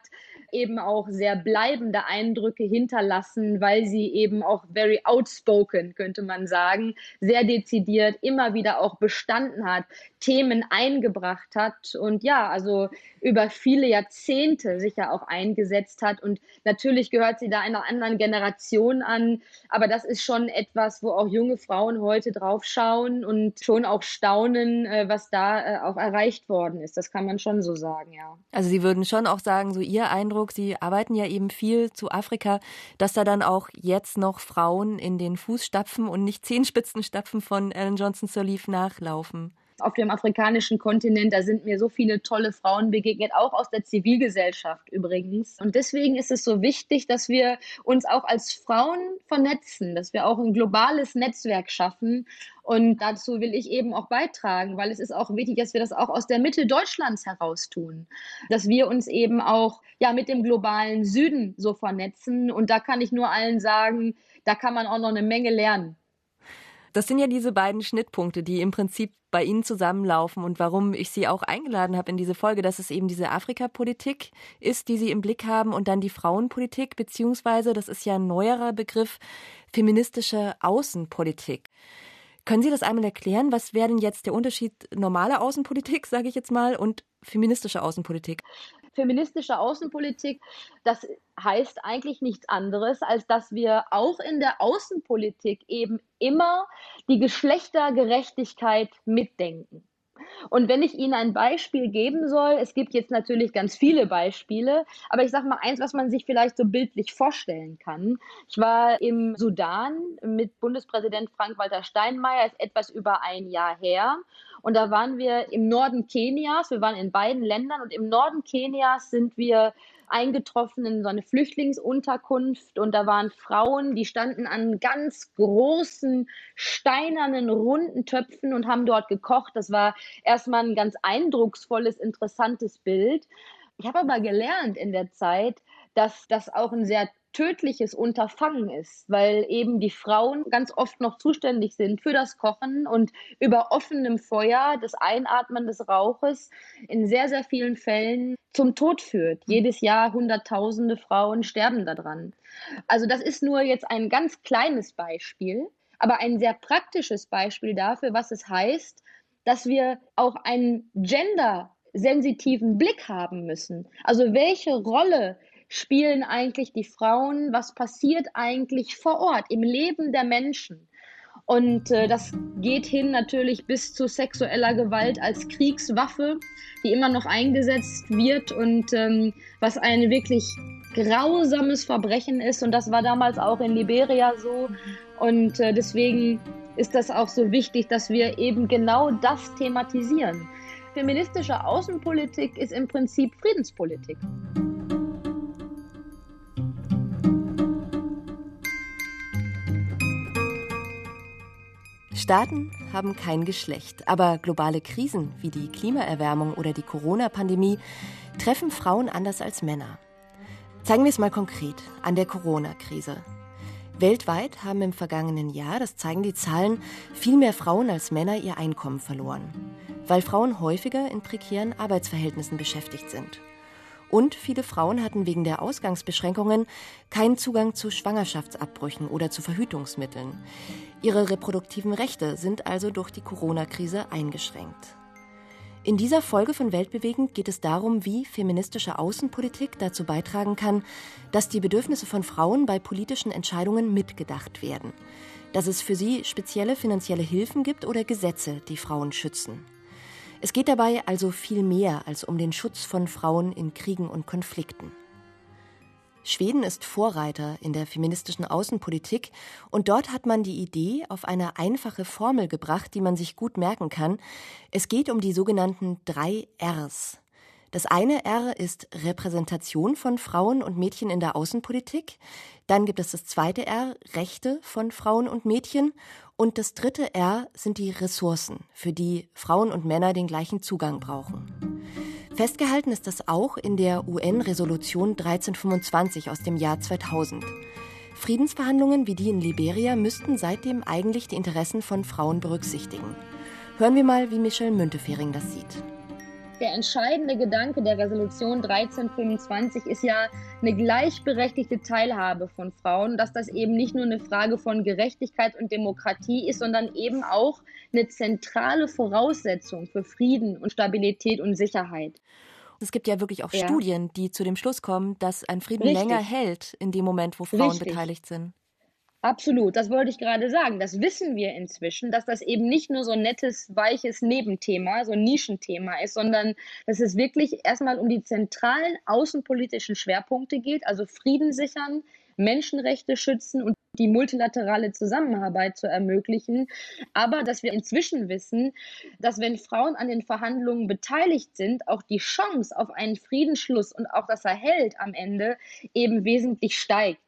eben auch sehr bleibende Eindrücke hinterlassen, weil sie eben auch very outspoken, könnte man sagen, sehr dezidiert immer wieder auch bestanden hat, Themen eingebracht hat und ja, also über viele Jahrzehnte sich ja auch eingesetzt hat. Und natürlich gehört sie da einer anderen Generation an, aber das ist schon etwas, wo auch junge Frauen heute drauf schauen und schon auch staunen, äh, was da äh, auch erreicht worden ist. Das kann man schon so sagen, ja. Also Sie würden schon auch sagen, so Ihr Eindruck, Sie arbeiten ja eben viel zu Afrika, dass da dann auch jetzt noch Frauen in den Fußstapfen und nicht Zehenspitzenstapfen von Ellen Johnson Sirleaf nachlaufen auf dem afrikanischen Kontinent. Da sind mir so viele tolle Frauen begegnet, auch aus der Zivilgesellschaft übrigens. Und deswegen ist es so wichtig, dass wir uns auch als Frauen vernetzen, dass wir auch ein globales Netzwerk schaffen. Und dazu will ich eben auch beitragen, weil es ist auch wichtig, dass wir das auch aus der Mitte Deutschlands heraus tun. Dass wir uns eben auch ja, mit dem globalen Süden so vernetzen. Und da kann ich nur allen sagen, da kann man auch noch eine Menge lernen. Das sind ja diese beiden Schnittpunkte, die im Prinzip bei Ihnen zusammenlaufen und warum ich Sie auch eingeladen habe in diese Folge, dass es eben diese Afrikapolitik ist, die Sie im Blick haben und dann die Frauenpolitik, beziehungsweise, das ist ja ein neuerer Begriff, feministische Außenpolitik. Können Sie das einmal erklären? Was wäre denn jetzt der Unterschied normale Außenpolitik, sage ich jetzt mal, und feministische Außenpolitik? feministische Außenpolitik, das heißt eigentlich nichts anderes, als dass wir auch in der Außenpolitik eben immer die Geschlechtergerechtigkeit mitdenken. Und wenn ich Ihnen ein Beispiel geben soll, es gibt jetzt natürlich ganz viele Beispiele, aber ich sage mal eins, was man sich vielleicht so bildlich vorstellen kann. Ich war im Sudan mit Bundespräsident Frank-Walter Steinmeier, ist etwas über ein Jahr her. Und da waren wir im Norden Kenias, wir waren in beiden Ländern und im Norden Kenias sind wir eingetroffen in so eine Flüchtlingsunterkunft und da waren Frauen, die standen an ganz großen, steinernen, runden Töpfen und haben dort gekocht. Das war erstmal ein ganz eindrucksvolles, interessantes Bild. Ich habe aber gelernt in der Zeit, dass das auch ein sehr tödliches Unterfangen ist, weil eben die Frauen ganz oft noch zuständig sind für das Kochen und über offenem Feuer das Einatmen des Rauches in sehr, sehr vielen Fällen zum Tod führt. Jedes Jahr Hunderttausende Frauen sterben daran. Also das ist nur jetzt ein ganz kleines Beispiel, aber ein sehr praktisches Beispiel dafür, was es heißt, dass wir auch einen gendersensitiven Blick haben müssen. Also welche Rolle spielen eigentlich die Frauen? Was passiert eigentlich vor Ort im Leben der Menschen? Und äh, das geht hin natürlich bis zu sexueller Gewalt als Kriegswaffe, die immer noch eingesetzt wird und ähm, was ein wirklich grausames Verbrechen ist. Und das war damals auch in Liberia so. Und äh, deswegen ist das auch so wichtig, dass wir eben genau das thematisieren. Feministische Außenpolitik ist im Prinzip Friedenspolitik. Staaten haben kein Geschlecht, aber globale Krisen wie die Klimaerwärmung oder die Corona-Pandemie treffen Frauen anders als Männer. Zeigen wir es mal konkret an der Corona-Krise. Weltweit haben im vergangenen Jahr, das zeigen die Zahlen, viel mehr Frauen als Männer ihr Einkommen verloren, weil Frauen häufiger in prekären Arbeitsverhältnissen beschäftigt sind. Und viele Frauen hatten wegen der Ausgangsbeschränkungen keinen Zugang zu Schwangerschaftsabbrüchen oder zu Verhütungsmitteln. Ihre reproduktiven Rechte sind also durch die Corona-Krise eingeschränkt. In dieser Folge von Weltbewegend geht es darum, wie feministische Außenpolitik dazu beitragen kann, dass die Bedürfnisse von Frauen bei politischen Entscheidungen mitgedacht werden, dass es für sie spezielle finanzielle Hilfen gibt oder Gesetze, die Frauen schützen. Es geht dabei also viel mehr als um den Schutz von Frauen in Kriegen und Konflikten. Schweden ist Vorreiter in der feministischen Außenpolitik und dort hat man die Idee auf eine einfache Formel gebracht, die man sich gut merken kann. Es geht um die sogenannten drei Rs. Das eine R ist Repräsentation von Frauen und Mädchen in der Außenpolitik. Dann gibt es das zweite R, Rechte von Frauen und Mädchen. Und das dritte R sind die Ressourcen, für die Frauen und Männer den gleichen Zugang brauchen. Festgehalten ist das auch in der UN-Resolution 1325 aus dem Jahr 2000. Friedensverhandlungen wie die in Liberia müssten seitdem eigentlich die Interessen von Frauen berücksichtigen. Hören wir mal, wie Michelle Müntefering das sieht. Der entscheidende Gedanke der Resolution 1325 ist ja eine gleichberechtigte Teilhabe von Frauen, dass das eben nicht nur eine Frage von Gerechtigkeit und Demokratie ist, sondern eben auch eine zentrale Voraussetzung für Frieden und Stabilität und Sicherheit. Es gibt ja wirklich auch ja. Studien, die zu dem Schluss kommen, dass ein Frieden Richtig. länger hält in dem Moment, wo Frauen Richtig. beteiligt sind. Absolut, das wollte ich gerade sagen. Das wissen wir inzwischen, dass das eben nicht nur so ein nettes, weiches Nebenthema, so ein Nischenthema ist, sondern dass es wirklich erstmal um die zentralen außenpolitischen Schwerpunkte geht, also Frieden sichern, Menschenrechte schützen und die multilaterale Zusammenarbeit zu ermöglichen. Aber dass wir inzwischen wissen, dass wenn Frauen an den Verhandlungen beteiligt sind, auch die Chance auf einen Friedensschluss und auch, dass er hält am Ende eben wesentlich steigt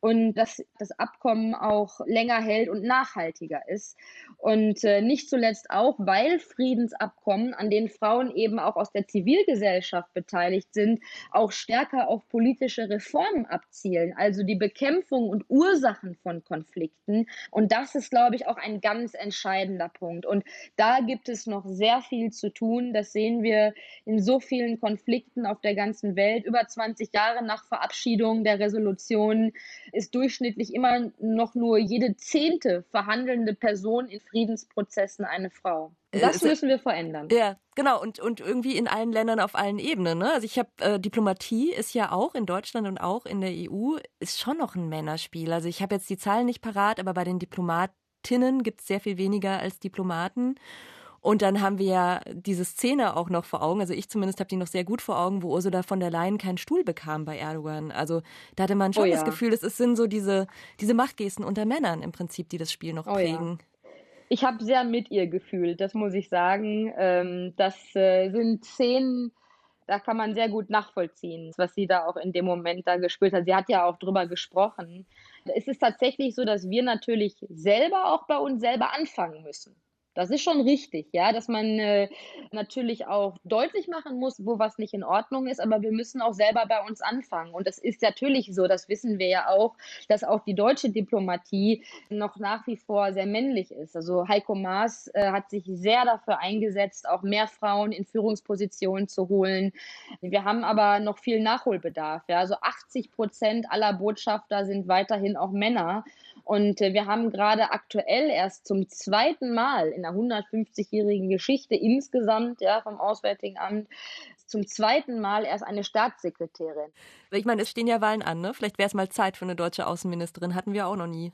und dass das Abkommen auch länger hält und nachhaltiger ist. Und äh, nicht zuletzt auch, weil Friedensabkommen, an denen Frauen eben auch aus der Zivilgesellschaft beteiligt sind, auch stärker auf politische Reformen abzielen, also die Bekämpfung und Ursachen von Konflikten. Und das ist, glaube ich, auch ein ganz entscheidender Punkt. Und da gibt es noch sehr viel zu tun. Das sehen wir in so vielen Konflikten auf der ganzen Welt. Über 20 Jahre nach Verabschiedung der Resolution ist durchschnittlich immer noch nur jede zehnte verhandelnde Person in Friedensprozessen eine Frau. Äh, das müssen wir verändern. Ja, genau. Und, und irgendwie in allen Ländern auf allen Ebenen. Ne? Also ich habe äh, Diplomatie ist ja auch in Deutschland und auch in der EU ist schon noch ein Männerspiel. Also ich habe jetzt die Zahlen nicht parat, aber bei den Diplomatinnen gibt es sehr viel weniger als Diplomaten. Und dann haben wir ja diese Szene auch noch vor Augen, also ich zumindest habe die noch sehr gut vor Augen, wo Ursula von der Leyen keinen Stuhl bekam bei Erdogan. Also da hatte man schon oh ja. das Gefühl, es sind so diese, diese Machtgesten unter Männern im Prinzip, die das Spiel noch oh prägen. Ja. Ich habe sehr mit ihr gefühlt, das muss ich sagen. Ähm, das äh, sind Szenen, da kann man sehr gut nachvollziehen, was sie da auch in dem Moment da gespürt hat. Sie hat ja auch drüber gesprochen. Es ist tatsächlich so, dass wir natürlich selber auch bei uns selber anfangen müssen. Das ist schon richtig, ja, dass man äh, natürlich auch deutlich machen muss, wo was nicht in Ordnung ist, aber wir müssen auch selber bei uns anfangen. Und es ist natürlich so, das wissen wir ja auch, dass auch die deutsche Diplomatie noch nach wie vor sehr männlich ist. Also Heiko Maas äh, hat sich sehr dafür eingesetzt, auch mehr Frauen in Führungspositionen zu holen. Wir haben aber noch viel Nachholbedarf. Ja. Also 80 Prozent aller Botschafter sind weiterhin auch Männer. Und äh, wir haben gerade aktuell erst zum zweiten Mal in der 150-jährigen Geschichte insgesamt ja, vom Auswärtigen Amt zum zweiten Mal erst eine Staatssekretärin. Ich meine, es stehen ja Wahlen an, ne? Vielleicht wäre es mal Zeit für eine deutsche Außenministerin. Hatten wir auch noch nie.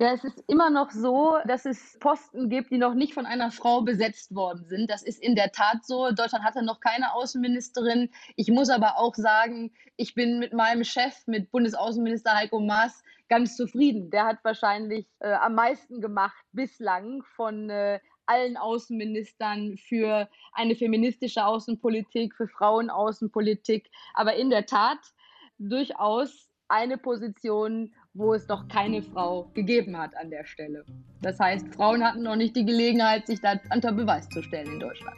Ja, es ist immer noch so, dass es Posten gibt, die noch nicht von einer Frau besetzt worden sind. Das ist in der Tat so. Deutschland hatte noch keine Außenministerin. Ich muss aber auch sagen, ich bin mit meinem Chef, mit Bundesaußenminister Heiko Maas, ganz zufrieden. Der hat wahrscheinlich äh, am meisten gemacht bislang von äh, allen Außenministern für eine feministische Außenpolitik, für Frauenaußenpolitik. Aber in der Tat durchaus eine Position, wo es noch keine Frau gegeben hat an der Stelle. Das heißt, Frauen hatten noch nicht die Gelegenheit, sich da unter Beweis zu stellen in Deutschland.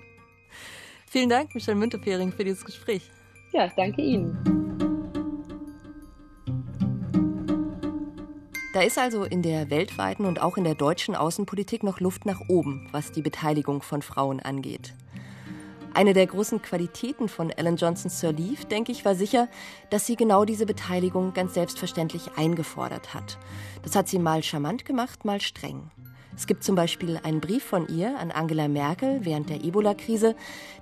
Vielen Dank, Michelle Müntefering, für dieses Gespräch. Ja, danke Ihnen. Da ist also in der weltweiten und auch in der deutschen Außenpolitik noch Luft nach oben, was die Beteiligung von Frauen angeht. Eine der großen Qualitäten von Ellen Johnson Sirleaf, denke ich, war sicher, dass sie genau diese Beteiligung ganz selbstverständlich eingefordert hat. Das hat sie mal charmant gemacht, mal streng. Es gibt zum Beispiel einen Brief von ihr an Angela Merkel während der Ebola-Krise.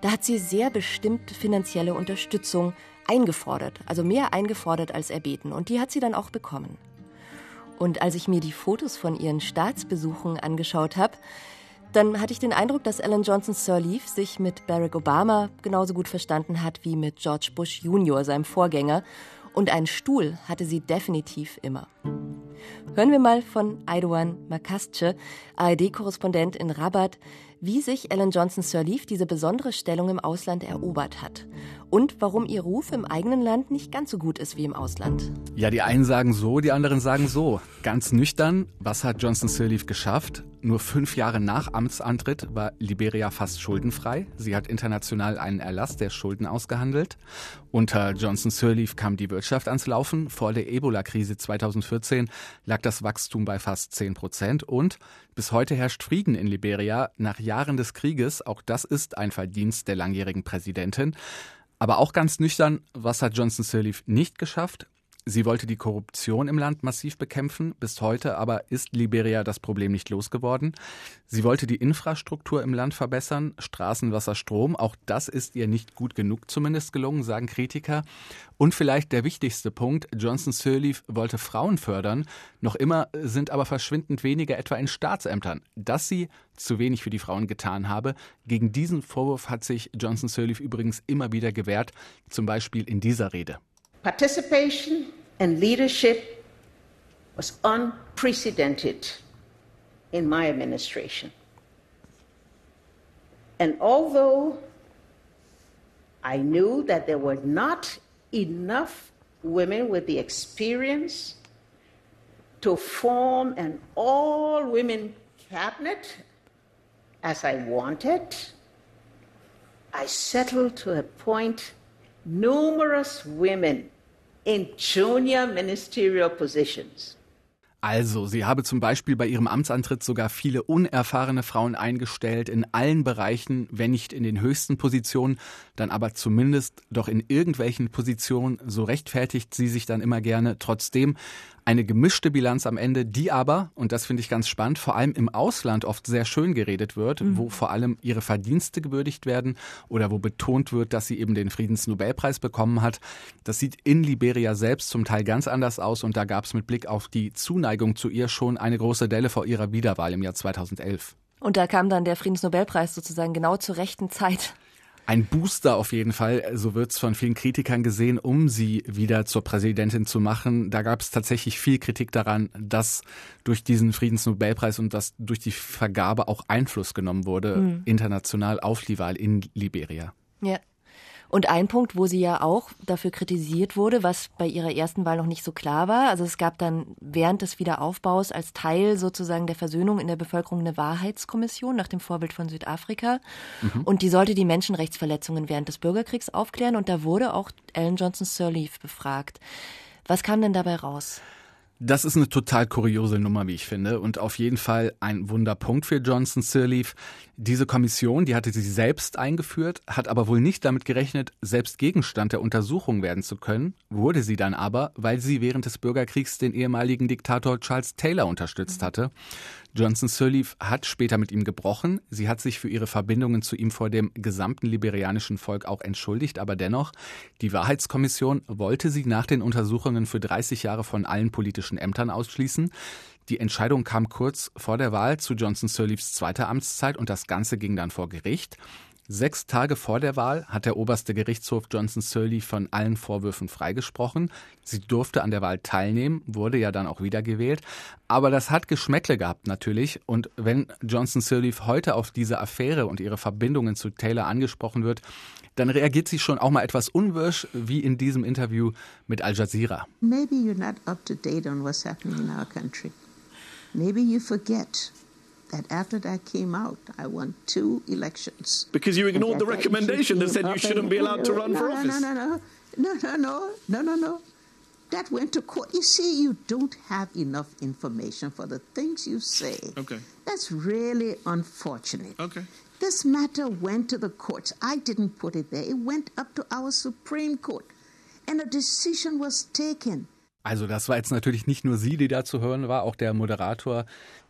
Da hat sie sehr bestimmt finanzielle Unterstützung eingefordert, also mehr eingefordert als erbeten. Und die hat sie dann auch bekommen. Und als ich mir die Fotos von ihren Staatsbesuchen angeschaut habe, dann hatte ich den Eindruck, dass Ellen Johnson Sirleaf sich mit Barack Obama genauso gut verstanden hat wie mit George Bush Jr., seinem Vorgänger. Und einen Stuhl hatte sie definitiv immer. Hören wir mal von Aydoğan Makasce, ARD-Korrespondent in Rabat, wie sich Ellen Johnson Sirleaf diese besondere Stellung im Ausland erobert hat und warum ihr Ruf im eigenen Land nicht ganz so gut ist wie im Ausland. Ja, die einen sagen so, die anderen sagen so. Ganz nüchtern, was hat Johnson Sirleaf geschafft? Nur fünf Jahre nach Amtsantritt war Liberia fast schuldenfrei. Sie hat international einen Erlass der Schulden ausgehandelt. Unter Johnson Sirleaf kam die Wirtschaft ans Laufen. Vor der Ebola-Krise 2014 lag das Wachstum bei fast 10 Prozent und bis heute herrscht Frieden in Liberia nach Jahren des Krieges. Auch das ist ein Verdienst der langjährigen Präsidentin. Aber auch ganz nüchtern, was hat Johnson Sirleaf nicht geschafft? Sie wollte die Korruption im Land massiv bekämpfen. Bis heute aber ist Liberia das Problem nicht losgeworden. Sie wollte die Infrastruktur im Land verbessern, Straßen, Wasser, Strom. Auch das ist ihr nicht gut genug zumindest gelungen, sagen Kritiker. Und vielleicht der wichtigste Punkt, Johnson Sirleaf wollte Frauen fördern. Noch immer sind aber verschwindend weniger etwa in Staatsämtern. Dass sie zu wenig für die Frauen getan habe. Gegen diesen Vorwurf hat sich Johnson Sirleaf übrigens immer wieder gewehrt, zum Beispiel in dieser Rede. Participation and leadership was unprecedented in my administration. And although I knew that there were not enough women with the experience to form an all women cabinet as I wanted, I settled to appoint numerous women in junior ministerial positions. Also, sie habe zum Beispiel bei ihrem Amtsantritt sogar viele unerfahrene Frauen eingestellt in allen Bereichen, wenn nicht in den höchsten Positionen, dann aber zumindest doch in irgendwelchen Positionen. So rechtfertigt sie sich dann immer gerne. Trotzdem eine gemischte Bilanz am Ende, die aber, und das finde ich ganz spannend, vor allem im Ausland oft sehr schön geredet wird, mhm. wo vor allem ihre Verdienste gewürdigt werden oder wo betont wird, dass sie eben den Friedensnobelpreis bekommen hat. Das sieht in Liberia selbst zum Teil ganz anders aus und da gab es mit Blick auf die Zuneigung zu ihr schon eine große Delle vor ihrer Wiederwahl im Jahr 2011. Und da kam dann der Friedensnobelpreis sozusagen genau zur rechten Zeit ein Booster auf jeden Fall, so wird es von vielen Kritikern gesehen, um sie wieder zur Präsidentin zu machen. Da gab es tatsächlich viel Kritik daran, dass durch diesen Friedensnobelpreis und dass durch die Vergabe auch Einfluss genommen wurde, mhm. international auf die Wahl in Liberia. Ja. Und ein Punkt, wo sie ja auch dafür kritisiert wurde, was bei ihrer ersten Wahl noch nicht so klar war. Also es gab dann während des Wiederaufbaus als Teil sozusagen der Versöhnung in der Bevölkerung eine Wahrheitskommission nach dem Vorbild von Südafrika. Mhm. Und die sollte die Menschenrechtsverletzungen während des Bürgerkriegs aufklären. Und da wurde auch Ellen Johnson Sirleaf befragt. Was kam denn dabei raus? Das ist eine total kuriose Nummer, wie ich finde, und auf jeden Fall ein Wunderpunkt für Johnson Sirleaf. Diese Kommission, die hatte sie selbst eingeführt, hat aber wohl nicht damit gerechnet, selbst Gegenstand der Untersuchung werden zu können, wurde sie dann aber, weil sie während des Bürgerkriegs den ehemaligen Diktator Charles Taylor unterstützt hatte. Johnson Sirleaf hat später mit ihm gebrochen. Sie hat sich für ihre Verbindungen zu ihm vor dem gesamten liberianischen Volk auch entschuldigt, aber dennoch, die Wahrheitskommission wollte sie nach den Untersuchungen für 30 Jahre von allen politischen Ämtern ausschließen. Die Entscheidung kam kurz vor der Wahl zu Johnson Sirleafs zweiter Amtszeit und das Ganze ging dann vor Gericht. Sechs Tage vor der Wahl hat der oberste Gerichtshof Johnson Sirleaf von allen Vorwürfen freigesprochen. Sie durfte an der Wahl teilnehmen, wurde ja dann auch wiedergewählt. Aber das hat Geschmäckle gehabt natürlich. Und wenn Johnson Sirleaf heute auf diese Affäre und ihre Verbindungen zu Taylor angesprochen wird, dann reagiert sie schon auch mal etwas unwirsch, wie in diesem Interview mit Al Jazeera. Maybe you're not up to date on what's happening in our country. Maybe you forget that after that came out, I won two elections. Because you ignored the recommendation that said you shouldn't be allowed to run for office. No, no, no, no, no, no, no, no, no. That went to court. You see, you don't have enough information for the things you say. Okay. That's really unfortunate. Okay. This matter went to the courts. I didn't put it there. It went up to our Supreme Court. And a decision was taken. Also das war jetzt natürlich nicht nur sie, die da zu hören war, auch der Moderator,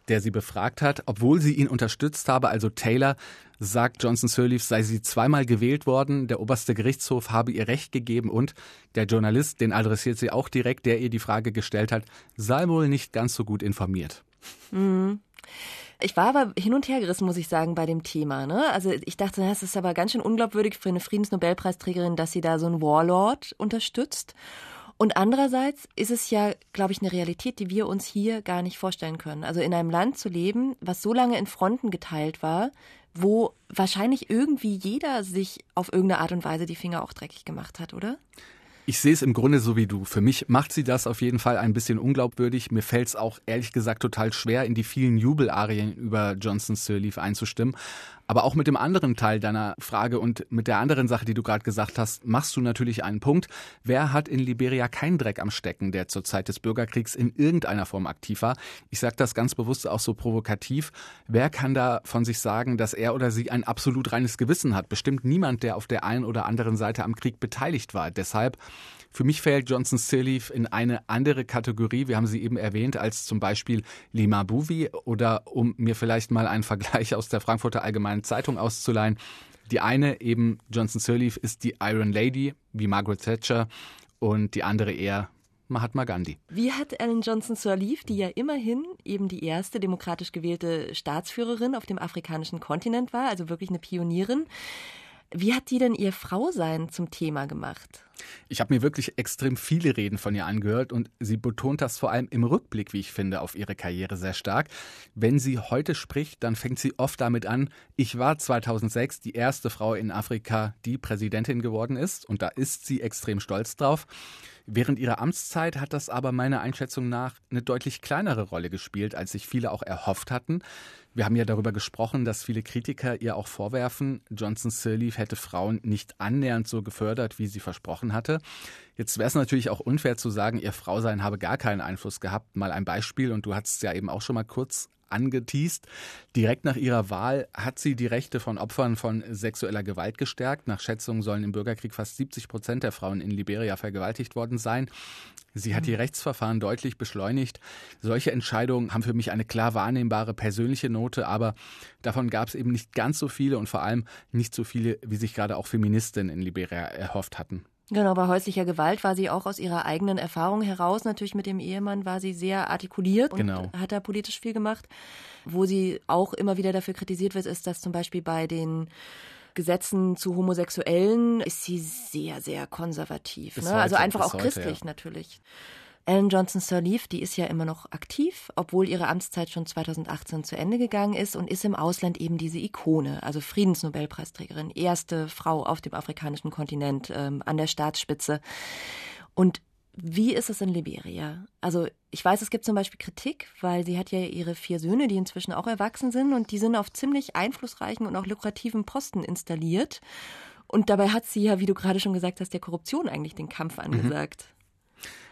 der sie befragt hat. Obwohl sie ihn unterstützt habe, also Taylor, sagt Johnson Sirleaf, sei sie zweimal gewählt worden, der oberste Gerichtshof habe ihr Recht gegeben und der Journalist, den adressiert sie auch direkt, der ihr die Frage gestellt hat, sei wohl nicht ganz so gut informiert. Mhm. Ich war aber hin und her gerissen, muss ich sagen, bei dem Thema. Ne? Also ich dachte, das ist aber ganz schön unglaubwürdig für eine Friedensnobelpreisträgerin, dass sie da so einen Warlord unterstützt. Und andererseits ist es ja, glaube ich, eine Realität, die wir uns hier gar nicht vorstellen können. Also in einem Land zu leben, was so lange in Fronten geteilt war, wo wahrscheinlich irgendwie jeder sich auf irgendeine Art und Weise die Finger auch dreckig gemacht hat, oder? Ich sehe es im Grunde so wie du. Für mich macht sie das auf jeden Fall ein bisschen unglaubwürdig. Mir fällt es auch ehrlich gesagt total schwer, in die vielen Jubelarien über Johnson Sirleaf einzustimmen. Aber auch mit dem anderen Teil deiner Frage und mit der anderen Sache, die du gerade gesagt hast, machst du natürlich einen Punkt. Wer hat in Liberia keinen Dreck am Stecken, der zur Zeit des Bürgerkriegs in irgendeiner Form aktiv war? Ich sage das ganz bewusst auch so provokativ. Wer kann da von sich sagen, dass er oder sie ein absolut reines Gewissen hat? Bestimmt niemand, der auf der einen oder anderen Seite am Krieg beteiligt war. Deshalb für mich fällt Johnson Sirleaf in eine andere Kategorie. Wir haben sie eben erwähnt als zum Beispiel Lima Bouvie oder um mir vielleicht mal einen Vergleich aus der Frankfurter Allgemeinen Zeitung auszuleihen. Die eine eben Johnson Sirleaf ist die Iron Lady wie Margaret Thatcher und die andere eher Mahatma Gandhi. Wie hat Ellen Johnson Sirleaf, die ja immerhin eben die erste demokratisch gewählte Staatsführerin auf dem afrikanischen Kontinent war, also wirklich eine Pionierin, wie hat die denn ihr Frausein zum Thema gemacht? Ich habe mir wirklich extrem viele Reden von ihr angehört und sie betont das vor allem im Rückblick, wie ich finde, auf ihre Karriere sehr stark. Wenn sie heute spricht, dann fängt sie oft damit an, ich war 2006 die erste Frau in Afrika, die Präsidentin geworden ist und da ist sie extrem stolz drauf. Während ihrer Amtszeit hat das aber meiner Einschätzung nach eine deutlich kleinere Rolle gespielt, als sich viele auch erhofft hatten. Wir haben ja darüber gesprochen, dass viele Kritiker ihr auch vorwerfen, Johnson Sirleaf hätte Frauen nicht annähernd so gefördert, wie sie versprochen hatte. Jetzt wäre es natürlich auch unfair zu sagen, ihr Frausein habe gar keinen Einfluss gehabt. Mal ein Beispiel, und du hattest ja eben auch schon mal kurz angeteased. Direkt nach ihrer Wahl hat sie die Rechte von Opfern von sexueller Gewalt gestärkt. Nach Schätzungen sollen im Bürgerkrieg fast 70 Prozent der Frauen in Liberia vergewaltigt worden sein. Sie hat die Rechtsverfahren deutlich beschleunigt. Solche Entscheidungen haben für mich eine klar wahrnehmbare persönliche Note, aber davon gab es eben nicht ganz so viele und vor allem nicht so viele, wie sich gerade auch Feministinnen in Liberia erhofft hatten. Genau, bei häuslicher Gewalt war sie auch aus ihrer eigenen Erfahrung heraus. Natürlich mit dem Ehemann war sie sehr artikuliert und genau. hat da politisch viel gemacht. Wo sie auch immer wieder dafür kritisiert wird, ist, dass zum Beispiel bei den Gesetzen zu Homosexuellen ist sie sehr, sehr konservativ. Ne? Also einfach auch heute, christlich ja. natürlich. Ellen Johnson Sirleaf, die ist ja immer noch aktiv, obwohl ihre Amtszeit schon 2018 zu Ende gegangen ist und ist im Ausland eben diese Ikone, also Friedensnobelpreisträgerin, erste Frau auf dem afrikanischen Kontinent ähm, an der Staatsspitze. Und wie ist es in Liberia? Also ich weiß, es gibt zum Beispiel Kritik, weil sie hat ja ihre vier Söhne, die inzwischen auch erwachsen sind und die sind auf ziemlich einflussreichen und auch lukrativen Posten installiert. Und dabei hat sie ja, wie du gerade schon gesagt hast, der Korruption eigentlich den Kampf mhm.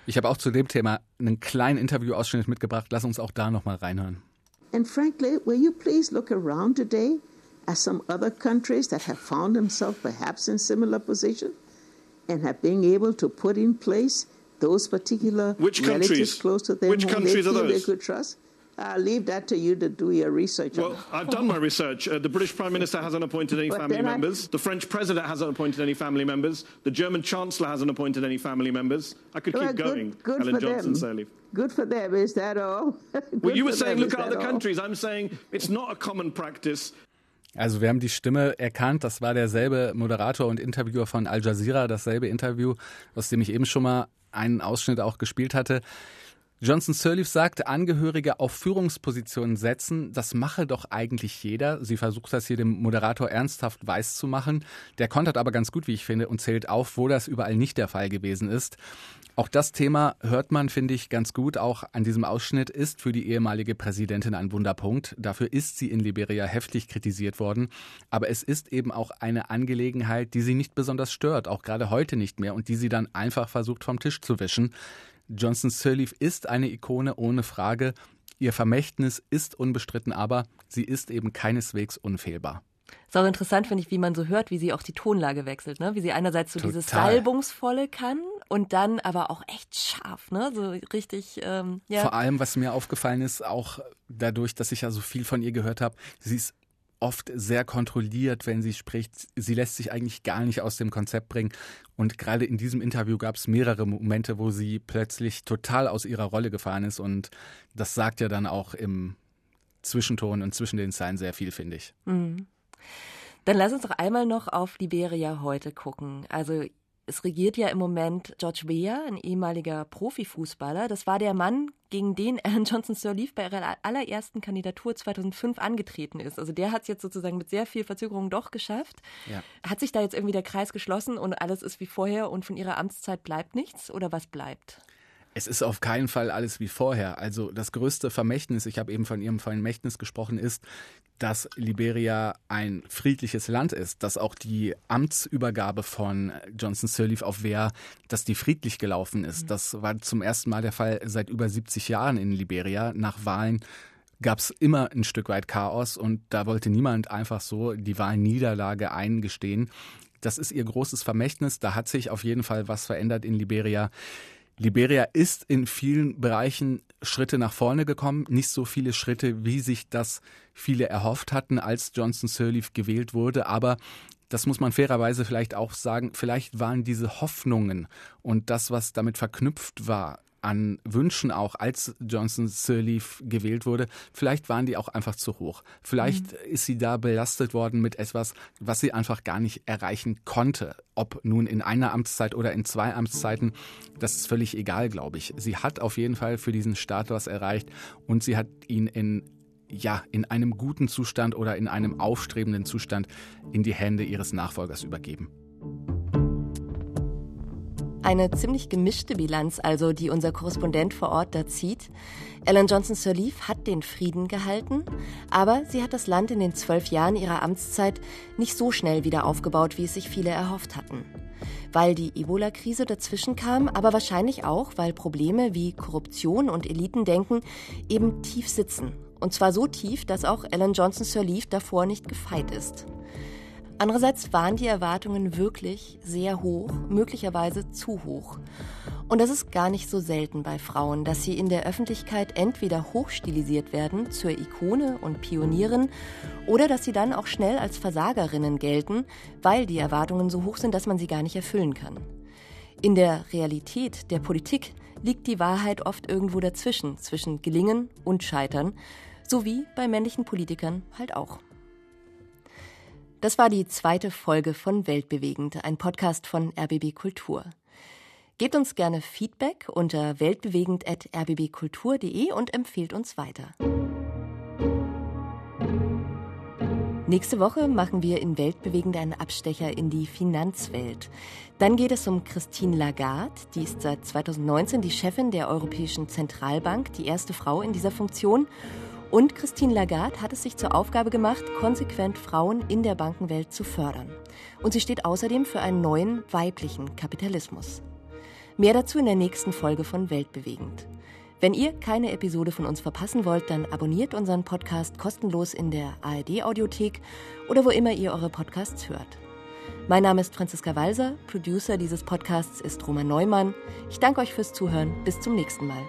Ich habe auch zu dem Thema einen kleinen Interviewausschnitt mitgebracht. Lass uns auch da noch mal reinhören. And frankly, will you please look around today at some other countries that have found themselves perhaps in similar position and have been able to put in place those particular Which relatives countries? close to them Which whom countries they are feel those? they could trust? I'll leave that to you to do your research. Well, I've done my research. Uh, the British Prime Minister hasn't appointed any But family then I- members. The French President hasn't appointed any family members. The German Chancellor hasn't appointed any family members. I could Well, keep good- going. good Ellen for Johnson them. Sirleaf. Good for them. Is that all? Well, you were saying them, look at other all? countries. I'm saying it's not a common practice. Also wir haben die Stimme erkannt, das war derselbe Moderator und Interviewer von Al Jazeera, dasselbe Interview, aus dem ich eben schon mal einen Ausschnitt auch gespielt hatte. Johnson Sirleaf sagt, Angehörige auf Führungspositionen setzen, das mache doch eigentlich jeder. Sie versucht das hier dem Moderator ernsthaft weiß zu machen. Der kontert aber ganz gut, wie ich finde, und zählt auf, wo das überall nicht der Fall gewesen ist. Auch das Thema hört man, finde ich, ganz gut. Auch an diesem Ausschnitt ist für die ehemalige Präsidentin ein Wunderpunkt. Dafür ist sie in Liberia heftig kritisiert worden. Aber es ist eben auch eine Angelegenheit, die sie nicht besonders stört, auch gerade heute nicht mehr, und die sie dann einfach versucht vom Tisch zu wischen. Johnson Sirleaf ist eine Ikone ohne Frage. Ihr Vermächtnis ist unbestritten, aber sie ist eben keineswegs unfehlbar. Ist auch interessant, finde ich, wie man so hört, wie sie auch die Tonlage wechselt, ne? Wie sie einerseits so Total. dieses Salbungsvolle kann und dann aber auch echt scharf, ne? So richtig, ähm, ja. Vor allem, was mir aufgefallen ist, auch dadurch, dass ich ja so viel von ihr gehört habe, sie ist oft sehr kontrolliert, wenn sie spricht. Sie lässt sich eigentlich gar nicht aus dem Konzept bringen. Und gerade in diesem Interview gab es mehrere Momente, wo sie plötzlich total aus ihrer Rolle gefahren ist. Und das sagt ja dann auch im Zwischenton und zwischen den Zeilen sehr viel, finde ich. Mhm. Dann lass uns doch einmal noch auf Liberia heute gucken. Also es regiert ja im Moment George Weah, ein ehemaliger Profifußballer. Das war der Mann, gegen den Ellen Johnson Sirleaf bei ihrer allerersten Kandidatur 2005 angetreten ist. Also der hat es jetzt sozusagen mit sehr viel Verzögerung doch geschafft. Ja. Hat sich da jetzt irgendwie der Kreis geschlossen und alles ist wie vorher und von ihrer Amtszeit bleibt nichts? Oder was bleibt? Es ist auf keinen Fall alles wie vorher. Also das größte Vermächtnis, ich habe eben von ihrem Vermächtnis gesprochen, ist, dass Liberia ein friedliches Land ist, dass auch die Amtsübergabe von Johnson Sirleaf auf Wehr, dass die friedlich gelaufen ist. Das war zum ersten Mal der Fall seit über 70 Jahren in Liberia. Nach Wahlen gab es immer ein Stück weit Chaos und da wollte niemand einfach so die Wahlniederlage eingestehen. Das ist ihr großes Vermächtnis. Da hat sich auf jeden Fall was verändert in Liberia. Liberia ist in vielen Bereichen Schritte nach vorne gekommen, nicht so viele Schritte, wie sich das viele erhofft hatten, als Johnson Sirleaf gewählt wurde, aber das muss man fairerweise vielleicht auch sagen, vielleicht waren diese Hoffnungen und das, was damit verknüpft war, an Wünschen auch, als Johnson Sirleaf gewählt wurde, vielleicht waren die auch einfach zu hoch. Vielleicht mhm. ist sie da belastet worden mit etwas, was sie einfach gar nicht erreichen konnte. Ob nun in einer Amtszeit oder in zwei Amtszeiten, das ist völlig egal, glaube ich. Sie hat auf jeden Fall für diesen Staat was erreicht und sie hat ihn in ja, in einem guten Zustand oder in einem aufstrebenden Zustand in die Hände ihres Nachfolgers übergeben. Eine ziemlich gemischte Bilanz also, die unser Korrespondent vor Ort da zieht. Ellen Johnson Sirleaf hat den Frieden gehalten, aber sie hat das Land in den zwölf Jahren ihrer Amtszeit nicht so schnell wieder aufgebaut, wie es sich viele erhofft hatten. Weil die Ebola-Krise dazwischen kam, aber wahrscheinlich auch, weil Probleme wie Korruption und Elitendenken eben tief sitzen. Und zwar so tief, dass auch Ellen Johnson Sirleaf davor nicht gefeit ist. Andererseits waren die Erwartungen wirklich sehr hoch, möglicherweise zu hoch. Und das ist gar nicht so selten bei Frauen, dass sie in der Öffentlichkeit entweder hochstilisiert werden zur Ikone und Pionierin oder dass sie dann auch schnell als Versagerinnen gelten, weil die Erwartungen so hoch sind, dass man sie gar nicht erfüllen kann. In der Realität der Politik liegt die Wahrheit oft irgendwo dazwischen, zwischen Gelingen und Scheitern, so wie bei männlichen Politikern halt auch. Das war die zweite Folge von Weltbewegend, ein Podcast von RBB Kultur. Gebt uns gerne Feedback unter weltbewegend.rbbkultur.de und empfehlt uns weiter. Nächste Woche machen wir in Weltbewegend einen Abstecher in die Finanzwelt. Dann geht es um Christine Lagarde, die ist seit 2019 die Chefin der Europäischen Zentralbank, die erste Frau in dieser Funktion. Und Christine Lagarde hat es sich zur Aufgabe gemacht, konsequent Frauen in der Bankenwelt zu fördern. Und sie steht außerdem für einen neuen weiblichen Kapitalismus. Mehr dazu in der nächsten Folge von Weltbewegend. Wenn ihr keine Episode von uns verpassen wollt, dann abonniert unseren Podcast kostenlos in der ARD Audiothek oder wo immer ihr eure Podcasts hört. Mein Name ist Franziska Walser, Producer dieses Podcasts ist Roman Neumann. Ich danke euch fürs Zuhören. Bis zum nächsten Mal.